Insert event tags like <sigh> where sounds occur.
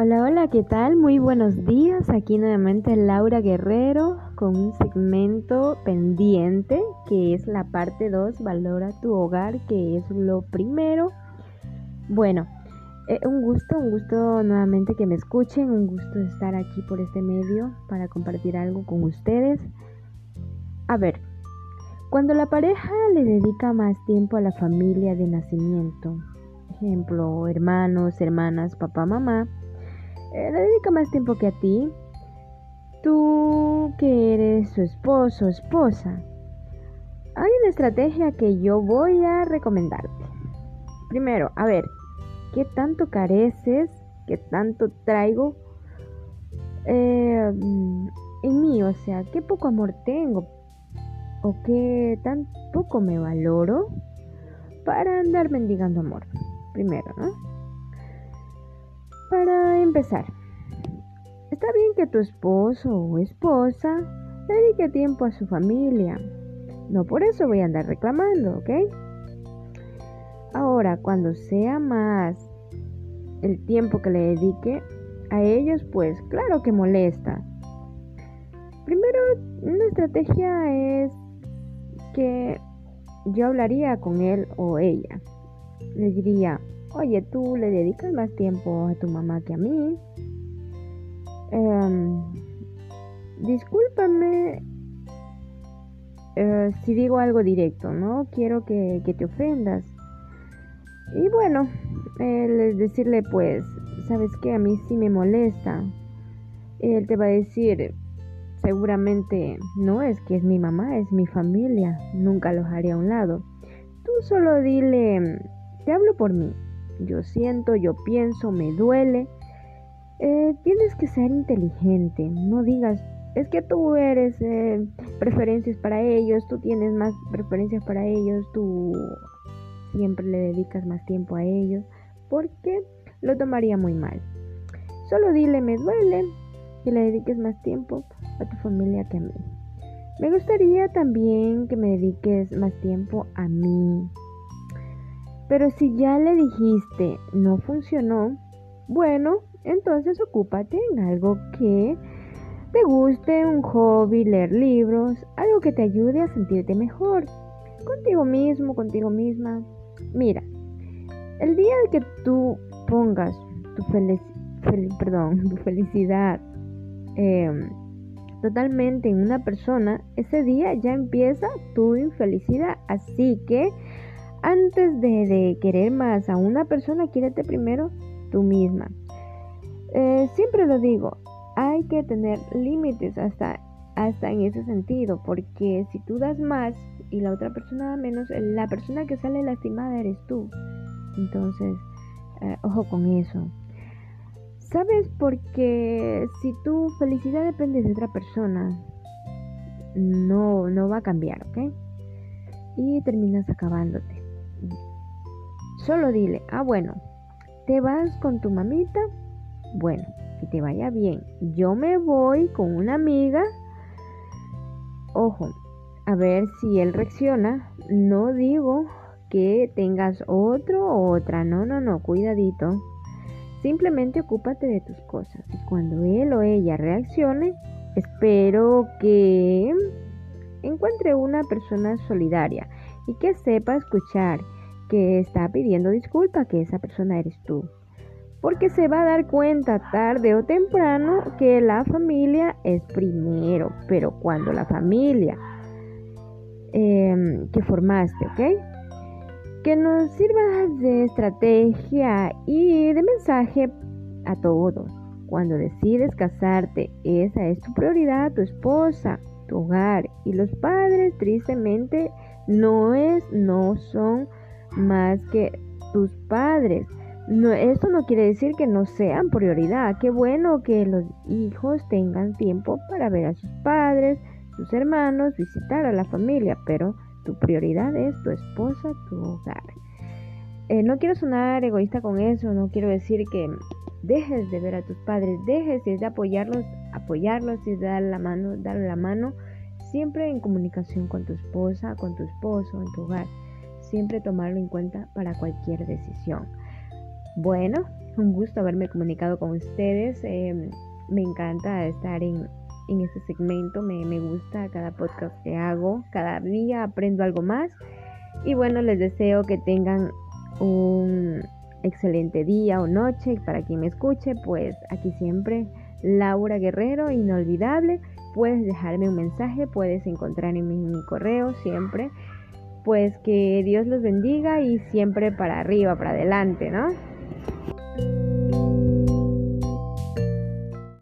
Hola, hola, ¿qué tal? Muy buenos días. Aquí nuevamente Laura Guerrero con un segmento pendiente que es la parte 2, Valora tu hogar, que es lo primero. Bueno, eh, un gusto, un gusto nuevamente que me escuchen, un gusto estar aquí por este medio para compartir algo con ustedes. A ver, cuando la pareja le dedica más tiempo a la familia de nacimiento, ejemplo, hermanos, hermanas, papá, mamá, eh, le dedica más tiempo que a ti, tú que eres su esposo o esposa, hay una estrategia que yo voy a recomendarte. Primero, a ver, ¿qué tanto careces? ¿Qué tanto traigo eh, en mí? O sea, ¿qué poco amor tengo? ¿O qué tan poco me valoro para andar mendigando amor? Primero, ¿no? Para empezar, está bien que tu esposo o esposa dedique tiempo a su familia. No por eso voy a andar reclamando, ¿ok? Ahora, cuando sea más el tiempo que le dedique a ellos, pues claro que molesta. Primero, una estrategia es que yo hablaría con él o ella. Le diría, oye, tú le dedicas más tiempo a tu mamá que a mí. Em, discúlpame eh, si digo algo directo, ¿no? Quiero que, te ofendas. Y bueno, decirle pues, ¿sabes qué? A mí sí me molesta. Él te va a decir, seguramente no es que es mi mamá, es mi familia. Nunca los haré a un lado. Tú solo dile, te hablo por mí yo siento, yo pienso, me duele. Eh, tienes que ser inteligente, no digas, es que tú eres eh, preferencias para ellos, tú tienes más preferencias para ellos, tú siempre le dedicas más tiempo a ellos, porque lo tomaría muy mal. Solo dile, me duele que le dediques más tiempo a tu familia que a mí. Me gustaría también que me dediques más tiempo a mí, pero si ya le dijiste no funcionó, bueno, entonces ocúpate en algo que te guste, un hobby, leer libros, algo que te ayude a sentirte mejor, contigo mismo, contigo misma. Mira, el día que tú pongas tu, perdón, <laughs> tu felicidad em, totalmente en una persona, ese día ya empieza tu infelicidad. Así que antes de, querer más a una persona, quiérete primero tú misma. Eh, siempre lo digo, hay que tener límites hasta, hasta en ese sentido, porque si tú das más y la otra persona da menos, la persona que sale lastimada eres tú. Entonces, eh, ojo con eso. ¿Sabes? Porque si tu felicidad depende de otra persona, no, no va a cambiar, ¿ok? Y terminas acabándote. Solo dile, ah, bueno, ¿te vas con tu mamita? Bueno, que te vaya bien. Yo me voy con una amiga. Ojo, a ver si él reacciona. No digo que tengas otro o otra. No, no, no, cuidadito. Simplemente ocúpate de tus cosas. Y cuando él o ella reaccione, espero que encuentre una persona solidaria y que sepa escuchar que está pidiendo disculpa, que esa persona eres tú. Porque se va a dar cuenta tarde o temprano que la familia es primero, pero cuando la familia em, que formaste, ¿ok? Que nos sirva de estrategia y de mensaje a todos. Cuando decides casarte, esa es tu prioridad, tu esposa, tu hogar. Y los padres, tristemente, no es, no son más que tus padres. No, esto no quiere decir que no sean prioridad. Qué bueno que los hijos tengan tiempo para ver a sus padres, sus hermanos, visitar a la familia, pero tu prioridad es tu esposa, tu hogar. Eh, no quiero sonar egoísta con eso, no quiero decir que dejes de ver a tus padres, dejes de apoyarlos, apoyarlos y dar la mano, dar la mano, siempre en comunicación con tu esposa, con tu esposo, en tu hogar siempre tomarlo en cuenta para cualquier decisión. Bueno, un gusto haberme comunicado con ustedes. Em, me encanta estar en, en este segmento, me, me gusta cada podcast que hago, cada día aprendo algo más. Y bueno, les deseo que tengan un excelente día o noche. Para quien me escuche, pues aquí siempre Laura Guerrero, inolvidable. Puedes dejarme un mensaje, puedes encontrar en mi, correo siempre. Pues que Dios los bendiga y siempre para arriba, para adelante, ¿no?